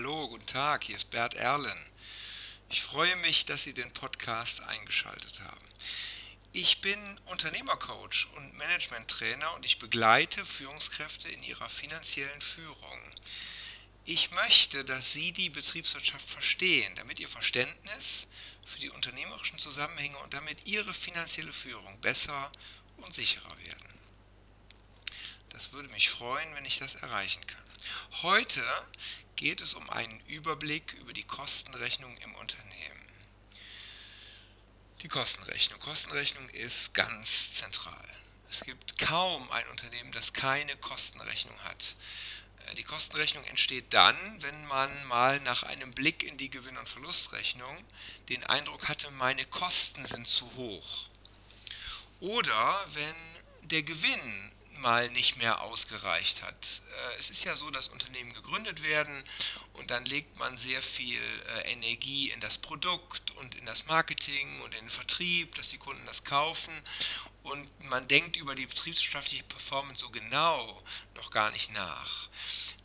Hallo, guten Tag, hier ist Bert Erlen. Ich freue mich, dass Sie den Podcast eingeschaltet haben. Ich bin Unternehmercoach und Managementtrainer und ich begleite Führungskräfte in ihrer finanziellen Führung. Ich möchte, dass Sie die Betriebswirtschaft verstehen, damit Ihr Verständnis für die unternehmerischen Zusammenhänge und damit Ihre finanzielle Führung besser und sicherer werden. Das würde mich freuen, wenn ich das erreichen kann. Heute geht es um einen Überblick über die Kostenrechnung im Unternehmen. Die Kostenrechnung. Kostenrechnung ist ganz zentral. Es gibt kaum ein Unternehmen, das keine Kostenrechnung hat. Äh, die Kostenrechnung entsteht dann, wenn man mal nach einem Blick in die Gewinn- und Verlustrechnung den Eindruck hatte, meine Kosten sind zu hoch. Oder wenn der Gewinn mal nicht mehr ausgereicht hat. Äh, es ist ja so, dass Unternehmen gegründet werden und dann legt man sehr viel äh, Energie in das Produkt und in das Marketing und in den Vertrieb, dass die Kunden das kaufen und man denkt über die betriebswirtschaftliche Performance so genau noch gar nicht nach.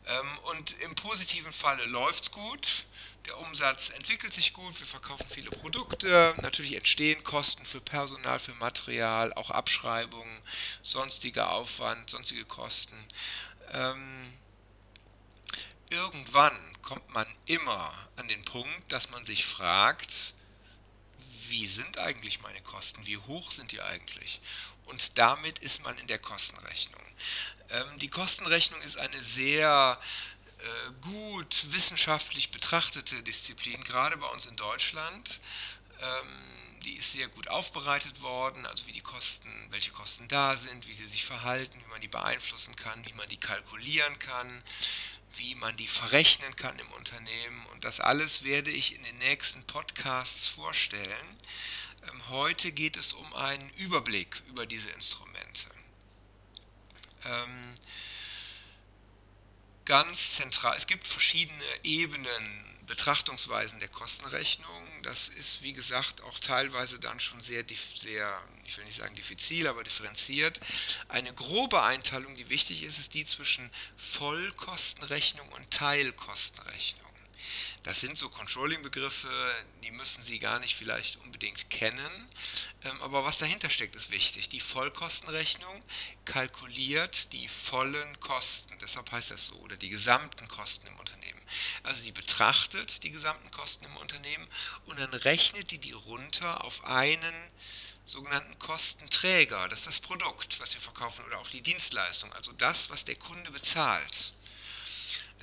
Ähm, und im positiven Falle läuft es gut der Umsatz entwickelt sich gut, wir verkaufen viele Produkte, natürlich entstehen Kosten für Personal, für Material, auch Abschreibungen, sonstiger Aufwand, sonstige Kosten. Ähm, irgendwann kommt man immer an den Punkt, dass man sich fragt, wie sind eigentlich meine Kosten, wie hoch sind die eigentlich? Und damit ist man in der Kostenrechnung. Ähm, die Kostenrechnung ist eine sehr gut wissenschaftlich betrachtete Disziplin, gerade bei uns in Deutschland. Ähm, die ist sehr gut aufbereitet worden, also wie die Kosten, welche Kosten da sind, wie sie sich verhalten, wie man die beeinflussen kann, wie man die kalkulieren kann, wie man die verrechnen kann im Unternehmen. Und das alles werde ich in den nächsten Podcasts vorstellen. Ähm, heute geht es um einen Überblick über diese Instrumente. Ähm, ganz zentral. Es gibt verschiedene Ebenen, Betrachtungsweisen der Kostenrechnung. Das ist, wie gesagt, auch teilweise dann schon sehr, sehr, ich will nicht sagen diffizil, aber differenziert. Eine grobe Einteilung, die wichtig ist, ist die zwischen Vollkostenrechnung und Teilkostenrechnung. Das sind so Controlling-Begriffe, die müssen Sie gar nicht vielleicht unbedingt kennen. Ähm, aber was dahinter steckt, ist wichtig. Die Vollkostenrechnung kalkuliert die vollen Kosten, deshalb heißt das so, oder die gesamten Kosten im Unternehmen. Also die betrachtet die gesamten Kosten im Unternehmen und dann rechnet die die runter auf einen sogenannten Kostenträger. Das ist das Produkt, was wir verkaufen, oder auf die Dienstleistung, also das, was der Kunde bezahlt.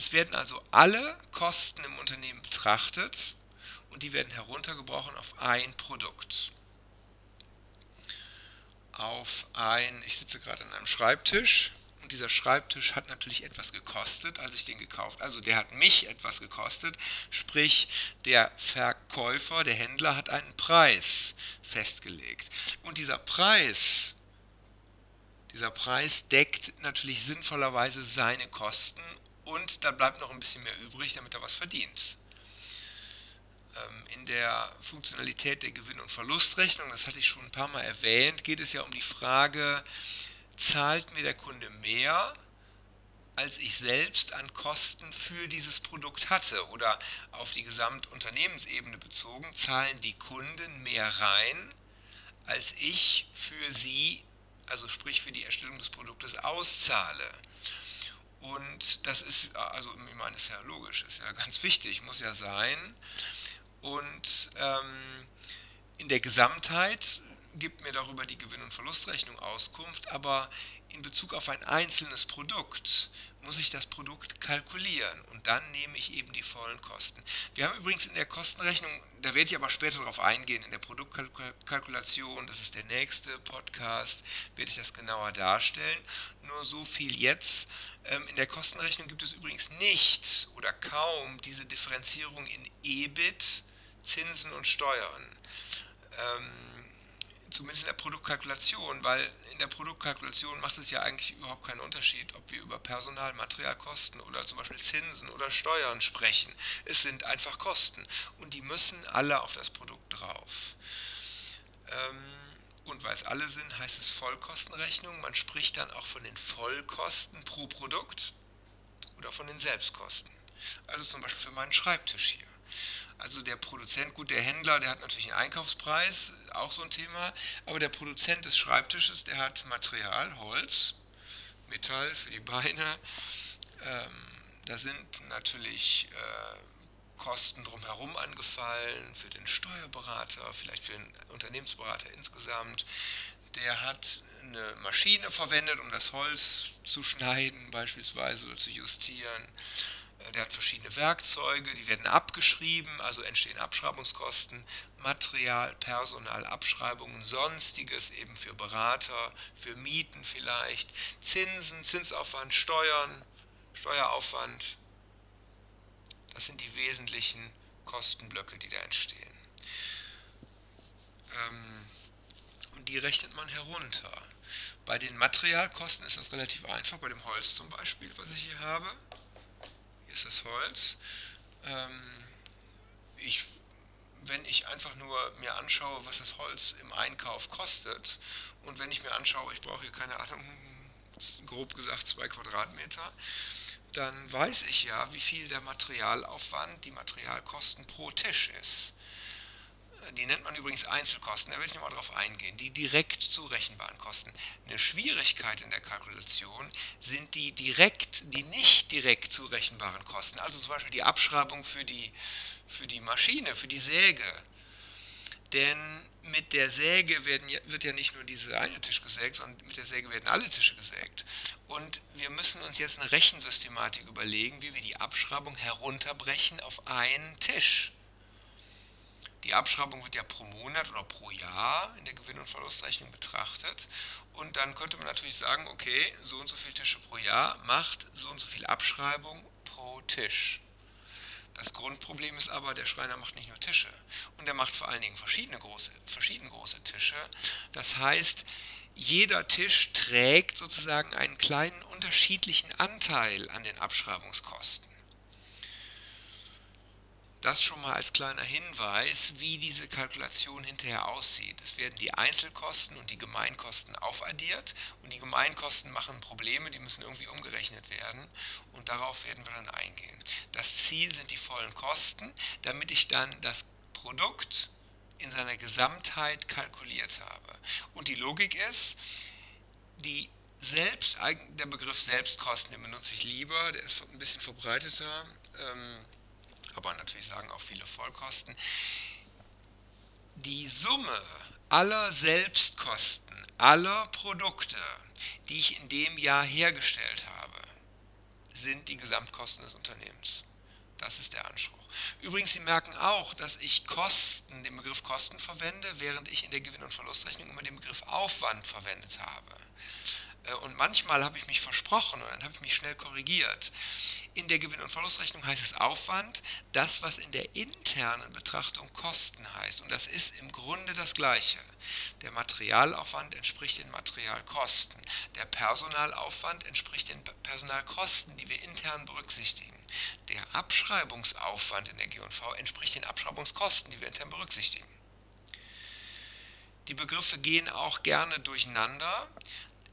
Es werden also alle Kosten im Unternehmen betrachtet und die werden heruntergebrochen auf ein Produkt. Auf ein, ich sitze gerade an einem Schreibtisch und dieser Schreibtisch hat natürlich etwas gekostet, als ich den gekauft Also der hat mich etwas gekostet, sprich der Verkäufer, der Händler hat einen Preis festgelegt. Und dieser Preis dieser Preis deckt natürlich sinnvollerweise seine Kosten und da bleibt noch ein bisschen mehr übrig, damit er was verdient. Ähm, in der Funktionalität der Gewinn- und Verlustrechnung, das hatte ich schon ein paar Mal erwähnt, geht es ja um die Frage, zahlt mir der Kunde mehr, als ich selbst an Kosten für dieses Produkt hatte oder auf die Gesamtunternehmensebene bezogen, zahlen die Kunden mehr rein, als ich für sie, also sprich für die Erstellung des Produktes, auszahle. Und das ist, also ich meine, ist ja logisch, ist ja ganz wichtig, muss ja sein. Und ähm, in der Gesamtheit gibt mir darüber die Gewinn- und Verlustrechnung Auskunft, aber in Bezug auf ein einzelnes Produkt muss ich das Produkt kalkulieren und dann nehme ich eben die vollen Kosten. Wir haben übrigens in der Kostenrechnung, da werde ich aber später darauf eingehen, in der Produktkalkulation, das ist der nächste Podcast, werde ich das genauer darstellen. Nur so viel jetzt. Ähm, in der Kostenrechnung gibt es übrigens nicht oder kaum diese Differenzierung in EBIT, Zinsen und Steuern. Zumindest in der Produktkalkulation, weil in der Produktkalkulation macht es ja eigentlich überhaupt keinen Unterschied, ob wir über Personal, Materialkosten oder zum Beispiel Zinsen oder Steuern sprechen. Es sind einfach Kosten und die müssen alle auf das Produkt drauf. Ähm, und weil es alle sind, heißt es Vollkostenrechnung. Man spricht dann auch von den Vollkosten pro Produkt oder von den Selbstkosten. Also zum Beispiel für meinen Schreibtisch hier. Also der Produzent, gut, der Händler, der hat natürlich einen Einkaufspreis, auch so ein Thema, aber der Produzent des Schreibtisches, der hat Material, Holz, Metall für die Beine. Ähm, da sind natürlich äh, Kosten drumherum angefallen, für den Steuerberater, vielleicht für den Unternehmensberater insgesamt. Der hat eine Maschine verwendet, um das Holz zu schneiden beispielsweise oder zu justieren. Äh, der hat verschiedene Werkzeuge, die werden abgeschrieben, also entstehen Abschreibungskosten, Material, Personal, Abschreibungen, sonstiges eben für Berater, für Mieten vielleicht, Zinsen, Zinsaufwand, Steuern, Steueraufwand. Das sind die wesentlichen Kostenblöcke, die da entstehen. Ähm, und die rechnet man herunter. Bei den Materialkosten ist das relativ einfach, bei dem Holz zum Beispiel, was ich hier habe. Ist das Holz. Ähm, ich, wenn ich einfach nur mir anschaue, was das Holz im Einkauf kostet und wenn ich mir anschaue, ich brauche hier keine Ahnung, grob gesagt zwei Quadratmeter, dann weiß ich ja, wie viel der Materialaufwand, die Materialkosten pro Tisch ist. Die nennt man übrigens Einzelkosten, da will ich nochmal drauf eingehen. Die direkt zurechenbaren Kosten. Eine Schwierigkeit in der Kalkulation sind die direkt, die nicht direkt zurechenbaren Kosten. Also zum Beispiel die Abschreibung für die, für die Maschine, für die Säge. Denn mit der Säge werden, wird ja nicht nur dieser eine Tisch gesägt, sondern mit der Säge werden alle Tische gesägt. Und wir müssen uns jetzt eine Rechensystematik überlegen, wie wir die Abschreibung herunterbrechen auf einen Tisch. Die Abschreibung wird ja pro Monat oder pro Jahr in der Gewinn- und Verlustrechnung betrachtet. Und dann könnte man natürlich sagen, okay, so und so viele Tische pro Jahr macht so und so viel Abschreibung pro Tisch. Das Grundproblem ist aber, der Schreiner macht nicht nur Tische und er macht vor allen Dingen verschiedene große, verschiedene große Tische. Das heißt, jeder Tisch trägt sozusagen einen kleinen unterschiedlichen Anteil an den Abschreibungskosten. Das schon mal als kleiner Hinweis, wie diese Kalkulation hinterher aussieht. Es werden die Einzelkosten und die Gemeinkosten aufaddiert und die Gemeinkosten machen Probleme, die müssen irgendwie umgerechnet werden und darauf werden wir dann eingehen. Das Ziel sind die vollen Kosten, damit ich dann das Produkt in seiner Gesamtheit kalkuliert habe. Und die Logik ist, die selbst, der Begriff Selbstkosten, den benutze ich lieber, der ist ein bisschen verbreiteter. Ähm, aber natürlich sagen auch viele Vollkosten, die Summe aller Selbstkosten, aller Produkte, die ich in dem Jahr hergestellt habe, sind die Gesamtkosten des Unternehmens. Das ist der Anspruch. Übrigens, Sie merken auch, dass ich Kosten, den Begriff Kosten verwende, während ich in der Gewinn- und Verlustrechnung immer den Begriff Aufwand verwendet habe. Äh, und manchmal habe ich mich versprochen und dann habe ich mich schnell korrigiert. In der Gewinn- und Verlustrechnung heißt es Aufwand, das, was in der internen Betrachtung Kosten heißt. Und das ist im Grunde das Gleiche. Der Materialaufwand entspricht den Materialkosten. Der Personalaufwand entspricht den Personalkosten, die wir intern berücksichtigen. Der Abschreibungsaufwand in der G&V entspricht den Abschreibungskosten, die wir intern berücksichtigen. Die Begriffe gehen auch gerne durcheinander.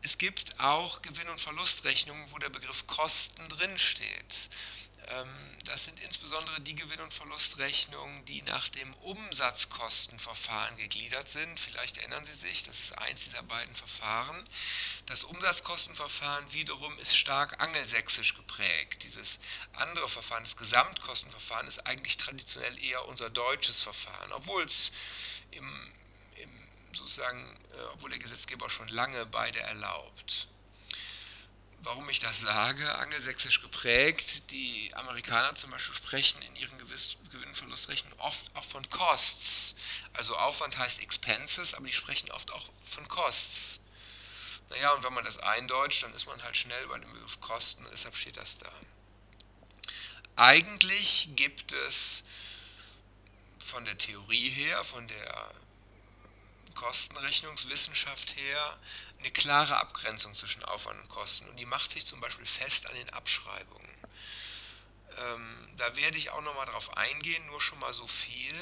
Es gibt auch Gewinn- und Verlustrechnungen, wo der Begriff Kosten drinsteht. Ähm, das sind insbesondere die Gewinn- und Verlustrechnungen, die nach dem Umsatzkostenverfahren gegliedert sind. Vielleicht erinnern Sie sich, das ist eins dieser beiden Verfahren. Das Umsatzkostenverfahren wiederum ist stark angelsächsisch geprägt. Dieses andere Verfahren, das Gesamtkostenverfahren, ist eigentlich traditionell eher unser deutsches Verfahren, obwohl es im sozusagen, äh, obwohl der Gesetzgeber schon lange beide erlaubt. Warum ich das sage, angelsächsisch geprägt, die Amerikaner zum Beispiel sprechen in ihren Gewinnverlustrechnungen oft auch von Costs. Also Aufwand heißt Expenses, aber die sprechen oft auch von Costs. Naja, und wenn man das eindeutscht, dann ist man halt schnell bei dem Begriff Kosten und deshalb steht das da. Eigentlich gibt es von der Theorie her, von der Kostenrechnungswissenschaft her eine klare Abgrenzung zwischen Aufwand und Kosten und die macht sich zum Beispiel fest an den Abschreibungen. Ähm, da werde ich auch nochmal drauf eingehen, nur schon mal so viel.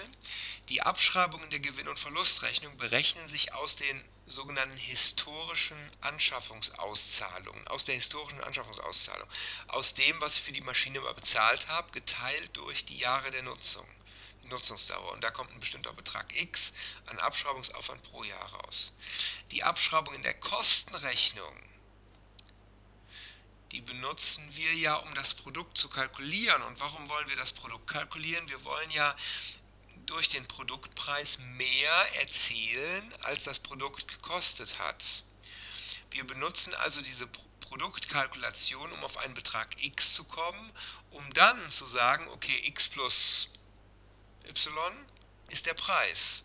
Die Abschreibungen der Gewinn- und Verlustrechnung berechnen sich aus den sogenannten historischen Anschaffungsauszahlungen, aus der historischen Anschaffungsauszahlung, aus dem, was ich für die Maschine mal bezahlt habe, geteilt durch die Jahre der Nutzung, Nutzungsdauer. Und da kommt ein bestimmter Betrag X an Abschreibungsaufwand pro Jahr raus. Die Abschreibung in der Kostenrechnung, die benutzen wir ja, um das Produkt zu kalkulieren. Und warum wollen wir das Produkt kalkulieren? Wir wollen ja durch den Produktpreis mehr erzielen, als das Produkt gekostet hat. Wir benutzen also diese Produktkalkulation, um auf einen Betrag x zu kommen, um dann zu sagen, okay, x plus y ist der Preis.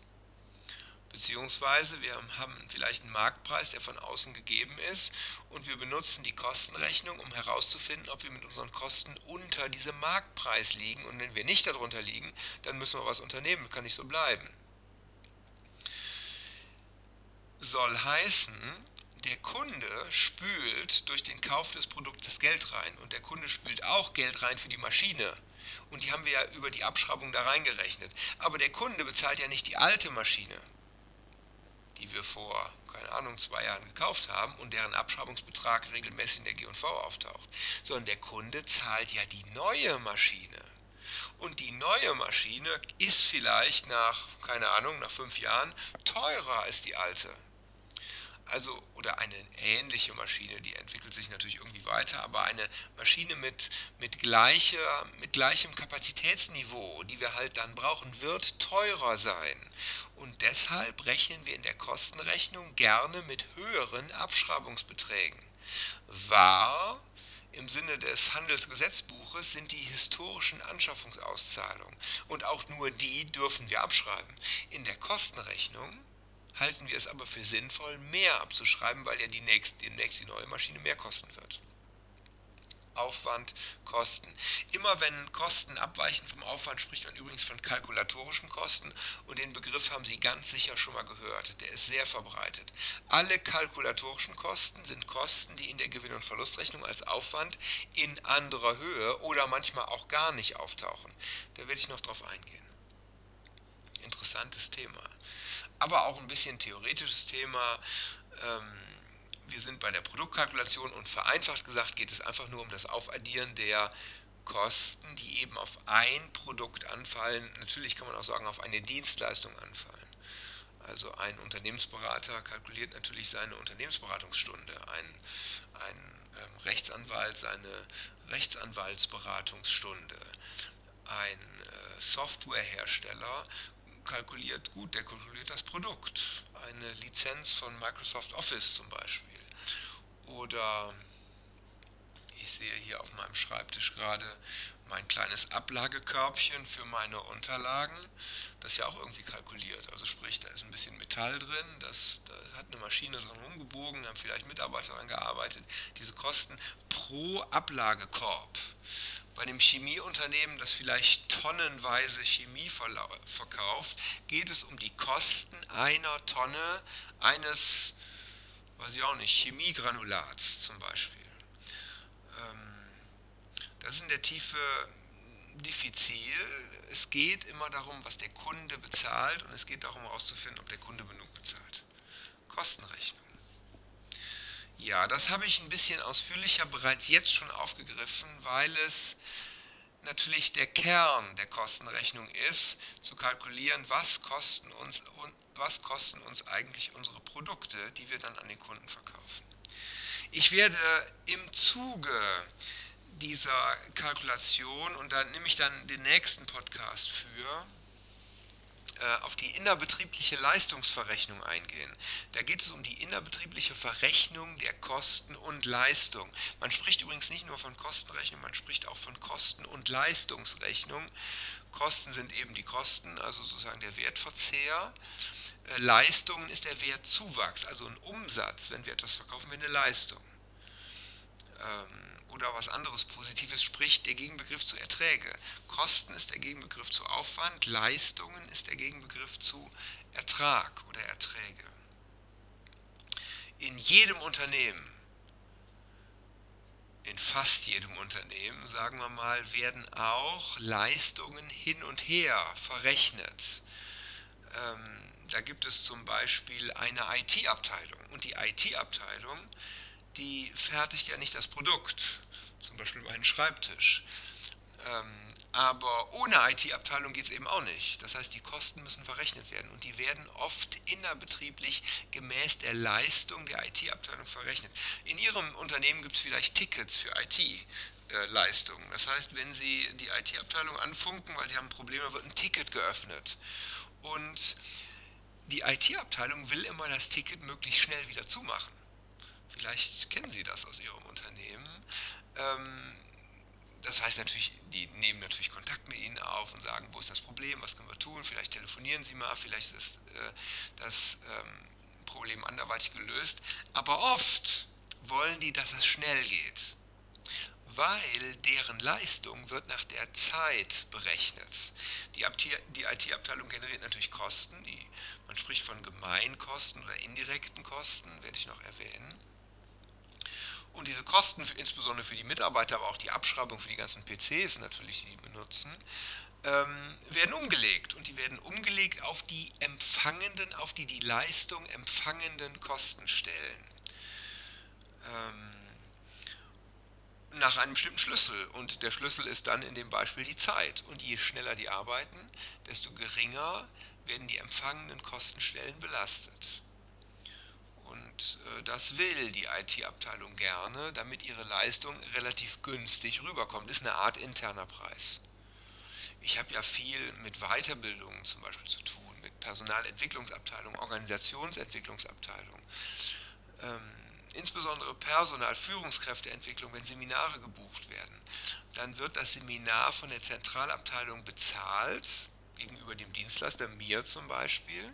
Beziehungsweise wir haben vielleicht einen Marktpreis, der von außen gegeben ist und wir benutzen die Kostenrechnung, um herauszufinden, ob wir mit unseren Kosten unter diesem Marktpreis liegen. Und wenn wir nicht darunter liegen, dann müssen wir was unternehmen, kann nicht so bleiben. Soll heißen, der Kunde spült durch den Kauf des Produktes Geld rein und der Kunde spült auch Geld rein für die Maschine. Und die haben wir ja über die Abschreibung da reingerechnet. Aber der Kunde bezahlt ja nicht die alte Maschine die wir vor, keine Ahnung, zwei Jahren gekauft haben und deren Abschreibungsbetrag regelmäßig in der G&V auftaucht, sondern der Kunde zahlt ja die neue Maschine. Und die neue Maschine ist vielleicht nach, keine Ahnung, nach fünf Jahren teurer als die alte also oder eine ähnliche Maschine, die entwickelt sich natürlich irgendwie weiter, aber eine Maschine mit, mit, gleicher, mit gleichem Kapazitätsniveau, die wir halt dann brauchen, wird teurer sein. Und deshalb rechnen wir in der Kostenrechnung gerne mit höheren Abschreibungsbeträgen. War im Sinne des Handelsgesetzbuches sind die historischen Anschaffungsauszahlungen und auch nur die dürfen wir abschreiben. In der Kostenrechnung halten wir es aber für sinnvoll, mehr abzuschreiben, weil ja die nächst, demnächst die neue Maschine mehr kosten wird. Aufwand, Kosten. Immer wenn Kosten abweichen vom Aufwand, spricht man übrigens von kalkulatorischen Kosten und den Begriff haben Sie ganz sicher schon mal gehört. Der ist sehr verbreitet. Alle kalkulatorischen Kosten sind Kosten, die in der Gewinn- und Verlustrechnung als Aufwand in anderer Höhe oder manchmal auch gar nicht auftauchen. Da werde ich noch drauf eingehen. Interessantes Thema aber auch ein bisschen theoretisches Thema. Ähm, wir sind bei der Produktkalkulation und vereinfacht gesagt geht es einfach nur um das Aufaddieren der Kosten, die eben auf ein Produkt anfallen. Natürlich kann man auch sagen, auf eine Dienstleistung anfallen. Also ein Unternehmensberater kalkuliert natürlich seine Unternehmensberatungsstunde, ein, ein ähm, Rechtsanwalt seine Rechtsanwaltsberatungsstunde, ein äh, Softwarehersteller kalkuliert gut, der kalkuliert das Produkt. Eine Lizenz von Microsoft Office zum Beispiel. Oder ich sehe hier auf meinem Schreibtisch gerade mein kleines Ablagekörbchen für meine Unterlagen, das ja auch irgendwie kalkuliert. Also sprich, da ist ein bisschen Metall drin, das, da hat eine Maschine dran rumgebogen, da haben vielleicht Mitarbeiter daran gearbeitet. Diese Kosten pro Ablagekorb bei einem Chemieunternehmen, das vielleicht tonnenweise Chemie verkauft, geht es um die Kosten einer Tonne eines, weiß ich auch nicht, Chemiegranulats zum Beispiel. Ähm, das ist in der Tiefe diffizil. Es geht immer darum, was der Kunde bezahlt und es geht darum herauszufinden, ob der Kunde genug bezahlt. Kostenrechnung. Ja, das habe ich ein bisschen ausführlicher bereits jetzt schon aufgegriffen, weil es natürlich der Kern der Kostenrechnung ist, zu kalkulieren, was kosten uns, was kosten uns eigentlich unsere Produkte, die wir dann an den Kunden verkaufen. Ich werde im Zuge dieser Kalkulation, und da nehme ich dann den nächsten Podcast für, auf die innerbetriebliche Leistungsverrechnung eingehen. Da geht es um die innerbetriebliche Verrechnung der Kosten und Leistung. Man spricht übrigens nicht nur von Kostenrechnung, man spricht auch von Kosten- und Leistungsrechnung. Kosten sind eben die Kosten, also sozusagen der Wertverzehr. Äh, Leistungen ist der Wertzuwachs, also ein Umsatz, wenn wir etwas verkaufen, wir eine Leistung. Ähm, oder was anderes Positives, sprich der Gegenbegriff zu Erträge. Kosten ist der Gegenbegriff zu Aufwand, Leistungen ist der Gegenbegriff zu Ertrag oder Erträge. In jedem Unternehmen in fast jedem Unternehmen, sagen wir mal, werden auch Leistungen hin und her verrechnet. Ähm, da gibt es zum Beispiel eine IT-Abteilung und die IT-Abteilung, die fertigt ja nicht das Produkt, zum Beispiel meinen Schreibtisch. Ähm, aber ohne IT-Abteilung geht es eben auch nicht. Das heißt, die Kosten müssen verrechnet werden und die werden oft innerbetrieblich gemäß der Leistung der IT-Abteilung verrechnet. In Ihrem Unternehmen gibt es vielleicht Tickets für IT-Leistungen. Das heißt, wenn Sie die IT-Abteilung anfunken, weil Sie haben Probleme, wird ein Ticket geöffnet. Und die IT-Abteilung will immer das Ticket möglichst schnell wieder zumachen. Vielleicht kennen Sie das aus Ihrem Unternehmen. Ähm, das heißt natürlich, die nehmen natürlich Kontakt mit Ihnen auf und sagen, wo ist das Problem, was können wir tun, vielleicht telefonieren Sie mal, vielleicht ist äh, das ähm, Problem anderweitig gelöst. Aber oft wollen die, dass es schnell geht, weil deren Leistung wird nach der Zeit berechnet. Die, die IT-Abteilung generiert natürlich Kosten, die, man spricht von Gemeinkosten oder indirekten Kosten, werde ich noch erwähnen. Und diese Kosten, für, insbesondere für die Mitarbeiter, aber auch die Abschreibung für die ganzen PCs natürlich, die die benutzen, ähm, werden umgelegt. Und die werden umgelegt auf die empfangenden, auf die die Leistung empfangenden Kostenstellen. Ähm, nach einem bestimmten Schlüssel. Und der Schlüssel ist dann in dem Beispiel die Zeit. Und je schneller die arbeiten, desto geringer werden die empfangenen Kostenstellen belastet. Äh, das will die IT-Abteilung gerne, damit ihre Leistung relativ günstig rüberkommt. Ist eine Art interner Preis. Ich habe ja viel mit Weiterbildungen zum Beispiel zu tun, mit Personalentwicklungsabteilung, Organisationsentwicklungsabteilung. Ähm, insbesondere Personal, Führungskräfteentwicklung, wenn Seminare gebucht werden, dann wird das Seminar von der Zentralabteilung bezahlt, gegenüber dem Dienstleister, mir zum Beispiel.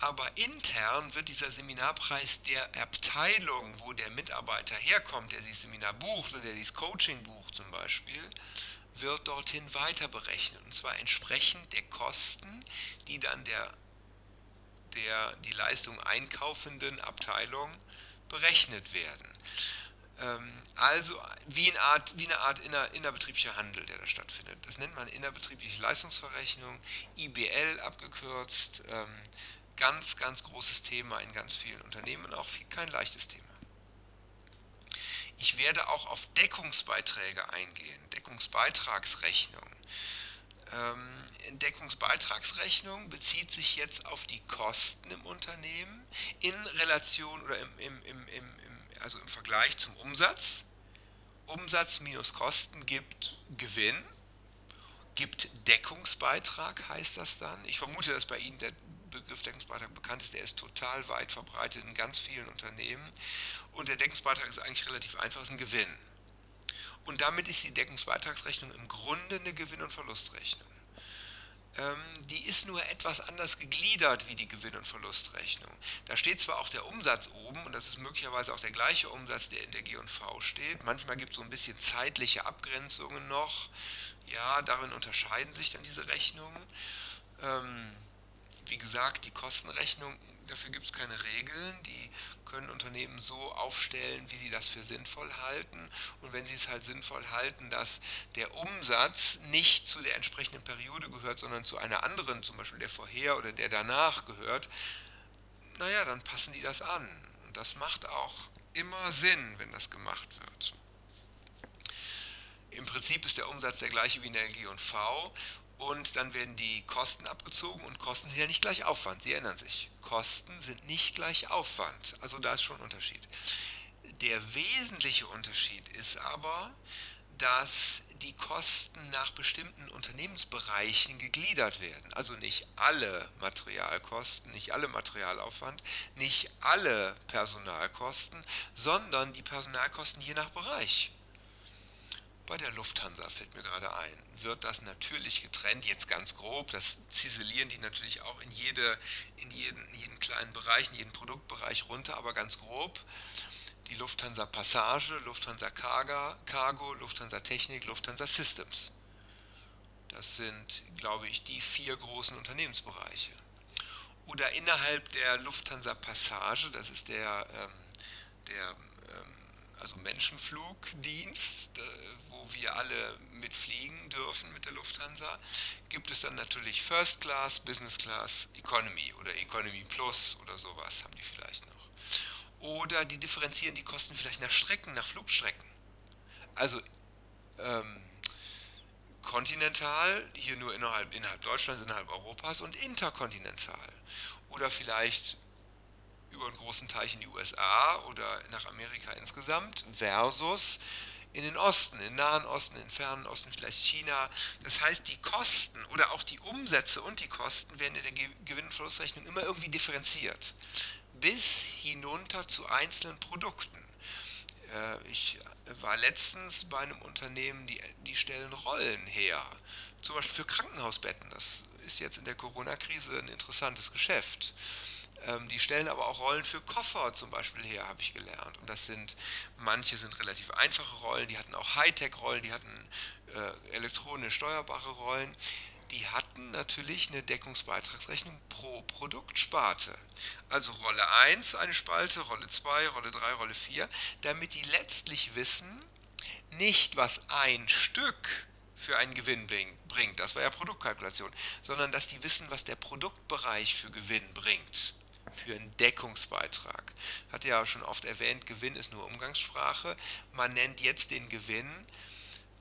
Aber intern wird dieser Seminarpreis der Abteilung, wo der Mitarbeiter herkommt, der dieses Seminar bucht oder der dieses Coaching bucht zum Beispiel, wird dorthin weiter berechnet. Und zwar entsprechend der Kosten, die dann der, der die Leistung einkaufenden Abteilung berechnet werden. Ähm, also wie eine Art, wie eine Art inner, innerbetrieblicher Handel, der da stattfindet. Das nennt man innerbetriebliche Leistungsverrechnung, IBL abgekürzt. Ähm, ganz, ganz großes Thema in ganz vielen Unternehmen, auch kein leichtes Thema. Ich werde auch auf Deckungsbeiträge eingehen, Deckungsbeitragsrechnung. Ähm, Deckungsbeitragsrechnung bezieht sich jetzt auf die Kosten im Unternehmen in Relation oder im, im, im, im, also im Vergleich zum Umsatz. Umsatz minus Kosten gibt Gewinn, gibt Deckungsbeitrag, heißt das dann. Ich vermute, dass bei Ihnen der Begriff Deckungsbeitrag bekannt ist, der ist total weit verbreitet in ganz vielen Unternehmen. Und der Deckungsbeitrag ist eigentlich relativ einfach, ist ein Gewinn. Und damit ist die Deckungsbeitragsrechnung im Grunde eine Gewinn- und Verlustrechnung. Ähm, die ist nur etwas anders gegliedert wie die Gewinn- und Verlustrechnung. Da steht zwar auch der Umsatz oben und das ist möglicherweise auch der gleiche Umsatz, der in der G&V steht. Manchmal gibt es so ein bisschen zeitliche Abgrenzungen noch. Ja, darin unterscheiden sich dann diese Rechnungen. Ähm, wie gesagt, die Kostenrechnung, dafür gibt es keine Regeln. Die können Unternehmen so aufstellen, wie sie das für sinnvoll halten. Und wenn sie es halt sinnvoll halten, dass der Umsatz nicht zu der entsprechenden Periode gehört, sondern zu einer anderen, zum Beispiel der vorher oder der danach gehört, naja, dann passen die das an. Und das macht auch immer Sinn, wenn das gemacht wird. Im Prinzip ist der Umsatz der gleiche wie in der G&V und dann werden die Kosten abgezogen und Kosten sind ja nicht gleich Aufwand, Sie erinnern sich. Kosten sind nicht gleich Aufwand, also da ist schon ein Unterschied. Der wesentliche Unterschied ist aber, dass die Kosten nach bestimmten Unternehmensbereichen gegliedert werden. Also nicht alle Materialkosten, nicht alle Materialaufwand, nicht alle Personalkosten, sondern die Personalkosten je nach Bereich. Bei der Lufthansa fällt mir gerade ein, wird das natürlich getrennt, jetzt ganz grob, das ziselieren die natürlich auch in, jede, in jeden, jeden kleinen Bereich, in jeden Produktbereich runter, aber ganz grob. Die Lufthansa Passage, Lufthansa Cargo, Lufthansa Technik, Lufthansa Systems. Das sind, glaube ich, die vier großen Unternehmensbereiche. Oder innerhalb der Lufthansa Passage, das ist der, ähm, der also Menschenflugdienst, äh, wo wir alle mitfliegen dürfen mit der Lufthansa, gibt es dann natürlich First Class, Business Class, Economy oder Economy Plus oder sowas haben die vielleicht noch. Oder die differenzieren die Kosten vielleicht nach Strecken, nach Flugstrecken. Also ähm, kontinental, hier nur innerhalb, innerhalb Deutschlands, innerhalb Europas und interkontinental. Oder vielleicht über einen großen Teich in die USA oder nach Amerika insgesamt versus in den Osten, in den Nahen Osten, in den Fernen Osten, vielleicht China. Das heißt, die Kosten oder auch die Umsätze und die Kosten werden in der Gewinn- und Verlustrechnung immer irgendwie differenziert. Bis hinunter zu einzelnen Produkten. Äh, ich war letztens bei einem Unternehmen, die, die stellen Rollen her. Zum Beispiel für Krankenhausbetten. Das ist jetzt in der Corona-Krise ein interessantes Geschäft. Ähm, die stellen aber auch Rollen für Koffer zum Beispiel her, habe ich gelernt. Und das sind, manche sind relativ einfache Rollen, die hatten auch Hightech-Rollen, die hatten äh, elektronisch steuerbare Rollen. Die hatten natürlich eine Deckungsbeitragsrechnung pro Produktsparte. Also Rolle 1 eine Spalte, Rolle 2, Rolle 3, Rolle 4, damit die letztlich wissen, nicht was ein Stück für einen Gewinn bringt, das war ja Produktkalkulation, sondern dass die wissen, was der Produktbereich für Gewinn bringt für einen Deckungsbeitrag. Hatte ja schon oft erwähnt, Gewinn ist nur Umgangssprache. Man nennt jetzt den Gewinn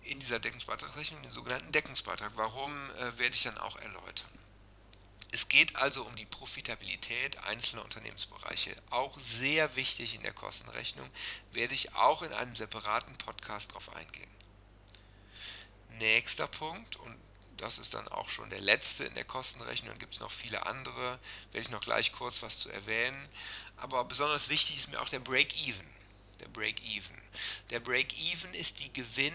in dieser Deckungsbeitragsrechnung den sogenannten Deckungsbeitrag. Warum äh, werde ich dann auch erläutern. Es geht also um die Profitabilität einzelner Unternehmensbereiche. Auch sehr wichtig in der Kostenrechnung, werde ich auch in einem separaten Podcast darauf eingehen. Nächster Punkt, und das ist dann auch schon der letzte in der Kostenrechnung. Dann gibt es noch viele andere, werde ich noch gleich kurz was zu erwähnen. Aber besonders wichtig ist mir auch der Break-Even. Der Break-Even. Der Break-Even ist die Gewinn,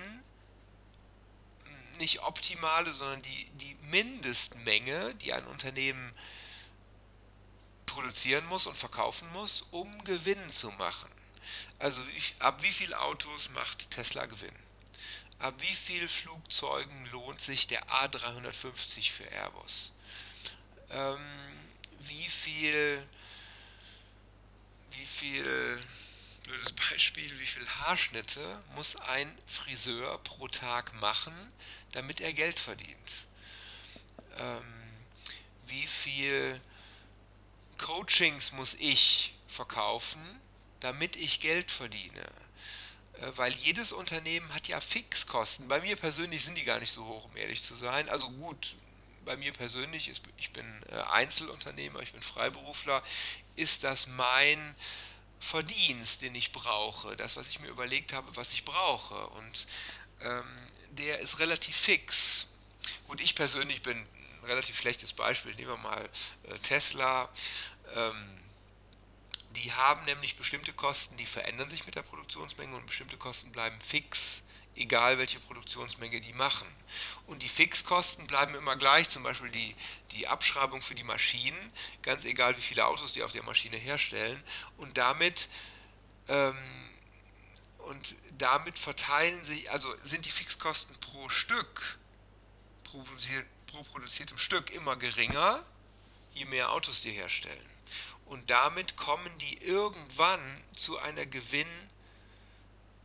nicht optimale, sondern die, die Mindestmenge, die ein Unternehmen produzieren muss und verkaufen muss, um Gewinn zu machen. Also ab wie viele Autos macht Tesla Gewinn? Ab wie vielen Flugzeugen lohnt sich der A350 für Airbus? Ähm, wie viel, wie viel, blödes Beispiel, wie viel Haarschnitte muss ein Friseur pro Tag machen, damit er Geld verdient? Ähm, wie viel Coachings muss ich verkaufen, damit ich Geld verdiene? Äh, weil jedes Unternehmen hat ja Fixkosten. Bei mir persönlich sind die gar nicht so hoch, um ehrlich zu sein. Also gut, bei mir persönlich, ist, ich bin äh, Einzelunternehmer, ich bin Freiberufler, ist das mein Verdienst, den ich brauche, das, was ich mir überlegt habe, was ich brauche. Und ähm, der ist relativ fix. Gut, ich persönlich bin ein relativ schlechtes Beispiel. Nehmen wir mal äh, Tesla. Ähm, die haben nämlich bestimmte Kosten, die verändern sich mit der Produktionsmenge und bestimmte Kosten bleiben fix, egal welche Produktionsmenge die machen. Und die Fixkosten bleiben immer gleich, zum Beispiel die, die Abschreibung für die Maschinen, ganz egal wie viele Autos die auf der Maschine herstellen. Und damit, ähm, und damit verteilen sich, also sind die Fixkosten pro Stück, pro, pro produziertem Stück immer geringer, je mehr Autos die herstellen und damit kommen die irgendwann zu einer Gewinn,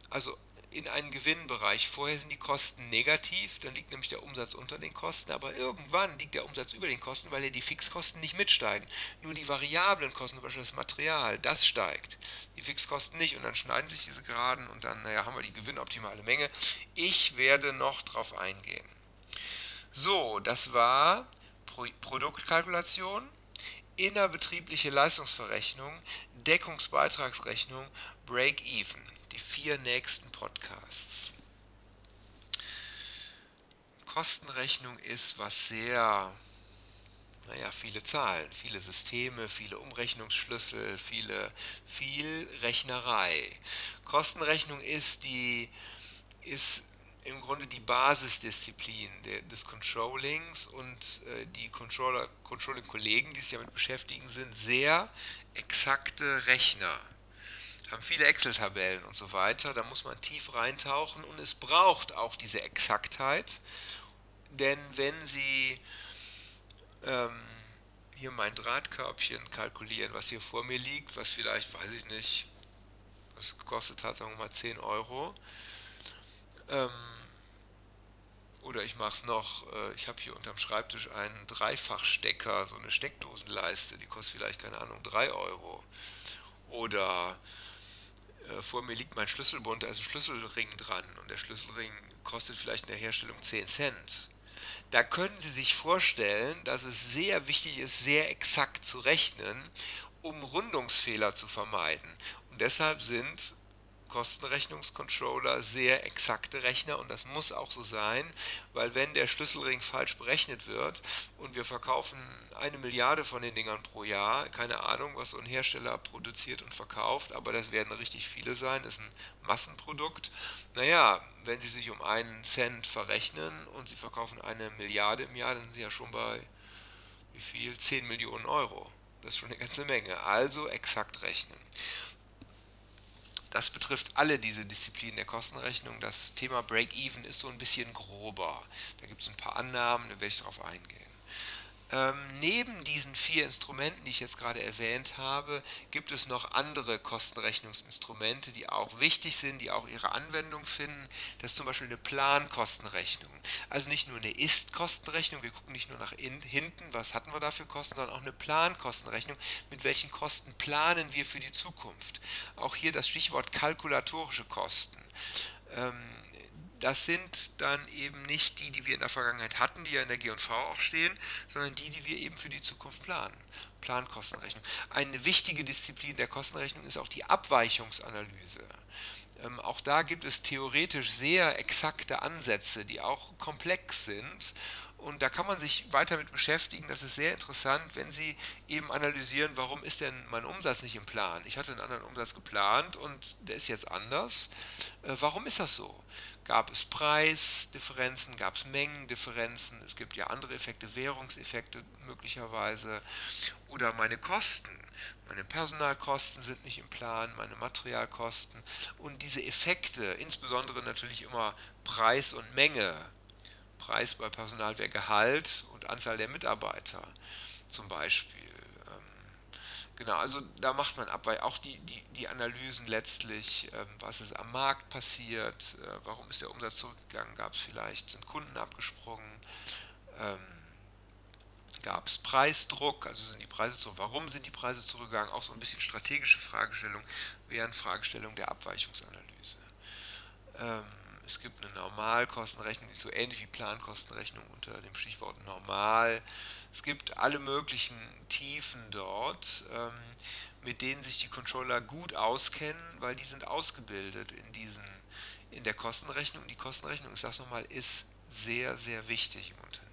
also in einen Gewinnbereich. Vorher sind die Kosten negativ, dann liegt nämlich der Umsatz unter den Kosten, aber irgendwann liegt der Umsatz über den Kosten, weil ja die Fixkosten nicht mitsteigen. Nur die variablen Kosten, zum Beispiel das Material, das steigt. Die Fixkosten nicht und dann schneiden sich diese Geraden und dann naja, haben wir die gewinnoptimale Menge. Ich werde noch drauf eingehen. So, das war Pro Produktkalkulation innerbetriebliche Leistungsverrechnung, Deckungsbeitragsrechnung, Break-Even. Die vier nächsten Podcasts. Kostenrechnung ist was sehr, naja, viele Zahlen, viele Systeme, viele Umrechnungsschlüssel, viele, viel Rechnerei. Kostenrechnung ist die, ist im Grunde die Basisdisziplin der, des Controllings und äh, die Controller, Controlling-Kollegen, die sich damit beschäftigen, sind sehr exakte Rechner. Haben viele Excel-Tabellen und so weiter. Da muss man tief reintauchen und es braucht auch diese Exaktheit, denn wenn Sie ähm, hier mein Drahtkörbchen kalkulieren, was hier vor mir liegt, was vielleicht, weiß ich nicht, das sagen wir mal 10 Euro. Ähm, oder ich mache es noch, äh, ich habe hier unterm Schreibtisch einen Dreifachstecker, so eine Steckdosenleiste, die kostet vielleicht, keine Ahnung, 3 Euro. Oder äh, vor mir liegt mein Schlüsselbund, da ist ein Schlüsselring dran und der Schlüsselring kostet vielleicht in der Herstellung 10 Cent. Da können Sie sich vorstellen, dass es sehr wichtig ist, sehr exakt zu rechnen, um Rundungsfehler zu vermeiden. Und deshalb sind Kostenrechnungscontroller sehr exakte Rechner und das muss auch so sein, weil wenn der Schlüsselring falsch berechnet wird und wir verkaufen eine Milliarde von den Dingern pro Jahr, keine Ahnung, was so ein Hersteller produziert und verkauft, aber das werden richtig viele sein, ist ein Massenprodukt. Naja, wenn Sie sich um einen Cent verrechnen und Sie verkaufen eine Milliarde im Jahr, dann sind Sie ja schon bei wie viel? 10 Millionen Euro. Das ist schon eine ganze Menge. Also exakt rechnen. Das betrifft alle diese Disziplinen der Kostenrechnung. Das Thema Break-Even ist so ein bisschen grober. Da gibt es ein paar Annahmen, da werde ich darauf eingehen. Ähm, neben diesen vier Instrumenten, die ich jetzt gerade erwähnt habe, gibt es noch andere Kostenrechnungsinstrumente, die auch wichtig sind, die auch ihre Anwendung finden. Das ist zum Beispiel eine Plankostenrechnung. Also nicht nur eine Ist-Kostenrechnung, wir gucken nicht nur nach in, hinten, was hatten wir da für Kosten, sondern auch eine Plankostenrechnung, mit welchen Kosten planen wir für die Zukunft. Auch hier das Stichwort kalkulatorische Kosten. Ähm, das sind dann eben nicht die, die wir in der Vergangenheit hatten, die ja in der G&V auch stehen, sondern die, die wir eben für die Zukunft planen. Plankostenrechnung. Eine wichtige Disziplin der Kostenrechnung ist auch die Abweichungsanalyse. Ähm, auch da gibt es theoretisch sehr exakte Ansätze, die auch komplex sind. Und da kann man sich weiter mit beschäftigen. Das ist sehr interessant, wenn Sie eben analysieren, warum ist denn mein Umsatz nicht im Plan? Ich hatte einen anderen Umsatz geplant und der ist jetzt anders. Äh, warum ist das so? Gab es Preisdifferenzen, gab es Mengendifferenzen, es gibt ja andere Effekte, Währungseffekte möglicherweise oder meine Kosten. Meine Personalkosten sind nicht im Plan, meine Materialkosten und diese Effekte, insbesondere natürlich immer Preis und Menge. Preis bei Personal wäre Gehalt und Anzahl der Mitarbeiter zum Beispiel. Genau, also da macht man ab, weil auch die, die, die Analysen letztlich, ähm, was ist am Markt passiert, äh, warum ist der Umsatz zurückgegangen, gab es vielleicht, sind Kunden abgesprungen, ähm, gab es Preisdruck, also sind die Preise zurück, warum sind die Preise zurückgegangen, auch so ein bisschen strategische Fragestellung, wären Fragestellung der Abweichungsanalyse. Ähm, es gibt eine Normalkostenrechnung, die ist so ähnlich wie Plankostenrechnung unter dem Stichwort normal. Es gibt alle möglichen Tiefen dort, ähm, mit denen sich die Controller gut auskennen, weil die sind ausgebildet in diesen in der Kostenrechnung. Die Kostenrechnung, ich sage es nochmal, ist sehr, sehr wichtig im Unternehmen.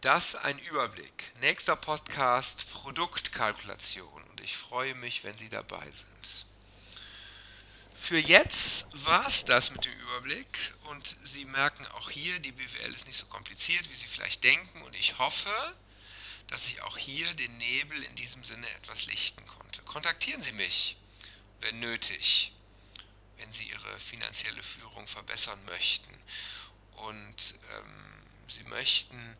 Das ein Überblick. Nächster Podcast Produktkalkulation und ich freue mich, wenn Sie dabei sind. Für jetzt war es das mit dem Überblick und Sie merken auch hier, die BWL ist nicht so kompliziert, wie Sie vielleicht denken und ich hoffe, dass ich auch hier den Nebel in diesem Sinne etwas lichten konnte. Kontaktieren Sie mich, wenn nötig, wenn Sie Ihre finanzielle Führung verbessern möchten und ähm, Sie möchten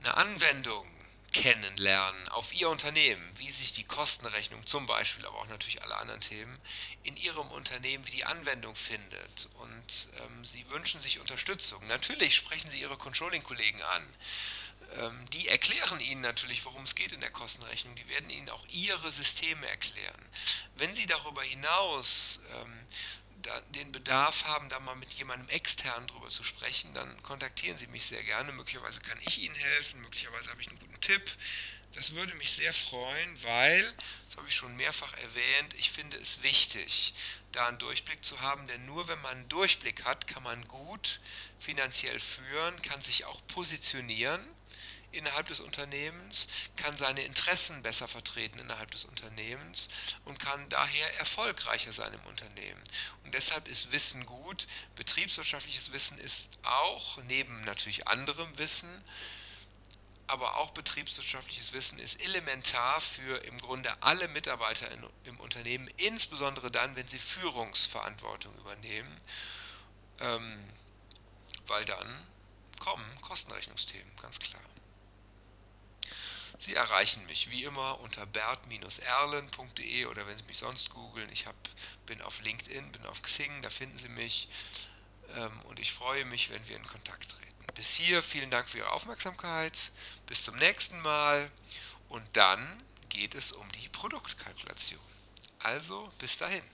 eine Anwendung kennenlernen auf Ihr Unternehmen, wie sich die Kostenrechnung zum Beispiel, aber auch natürlich alle anderen Themen in Ihrem Unternehmen, wie die Anwendung findet. Und ähm, Sie wünschen sich Unterstützung. Natürlich sprechen Sie Ihre Controlling-Kollegen an. Ähm, die erklären Ihnen natürlich, worum es geht in der Kostenrechnung. Die werden Ihnen auch Ihre Systeme erklären. Wenn Sie darüber hinaus ähm, den Bedarf haben, da mal mit jemandem extern drüber zu sprechen, dann kontaktieren Sie mich sehr gerne. Möglicherweise kann ich Ihnen helfen, möglicherweise habe ich einen guten Tipp. Das würde mich sehr freuen, weil, das habe ich schon mehrfach erwähnt, ich finde es wichtig, da einen Durchblick zu haben, denn nur wenn man einen Durchblick hat, kann man gut finanziell führen, kann sich auch positionieren innerhalb des Unternehmens, kann seine Interessen besser vertreten innerhalb des Unternehmens und kann daher erfolgreicher sein im Unternehmen. Und deshalb ist Wissen gut. Betriebswirtschaftliches Wissen ist auch, neben natürlich anderem Wissen, aber auch betriebswirtschaftliches Wissen ist elementar für im Grunde alle Mitarbeiter in, im Unternehmen, insbesondere dann, wenn sie Führungsverantwortung übernehmen, ähm, weil dann kommen Kostenrechnungsthemen, ganz klar. Sie erreichen mich wie immer unter bert-erlen.de oder wenn Sie mich sonst googeln. Ich hab, bin auf LinkedIn, bin auf Xing, da finden Sie mich. Ähm, und ich freue mich, wenn wir in Kontakt treten. Bis hier, vielen Dank für Ihre Aufmerksamkeit. Bis zum nächsten Mal. Und dann geht es um die Produktkalkulation. Also bis dahin.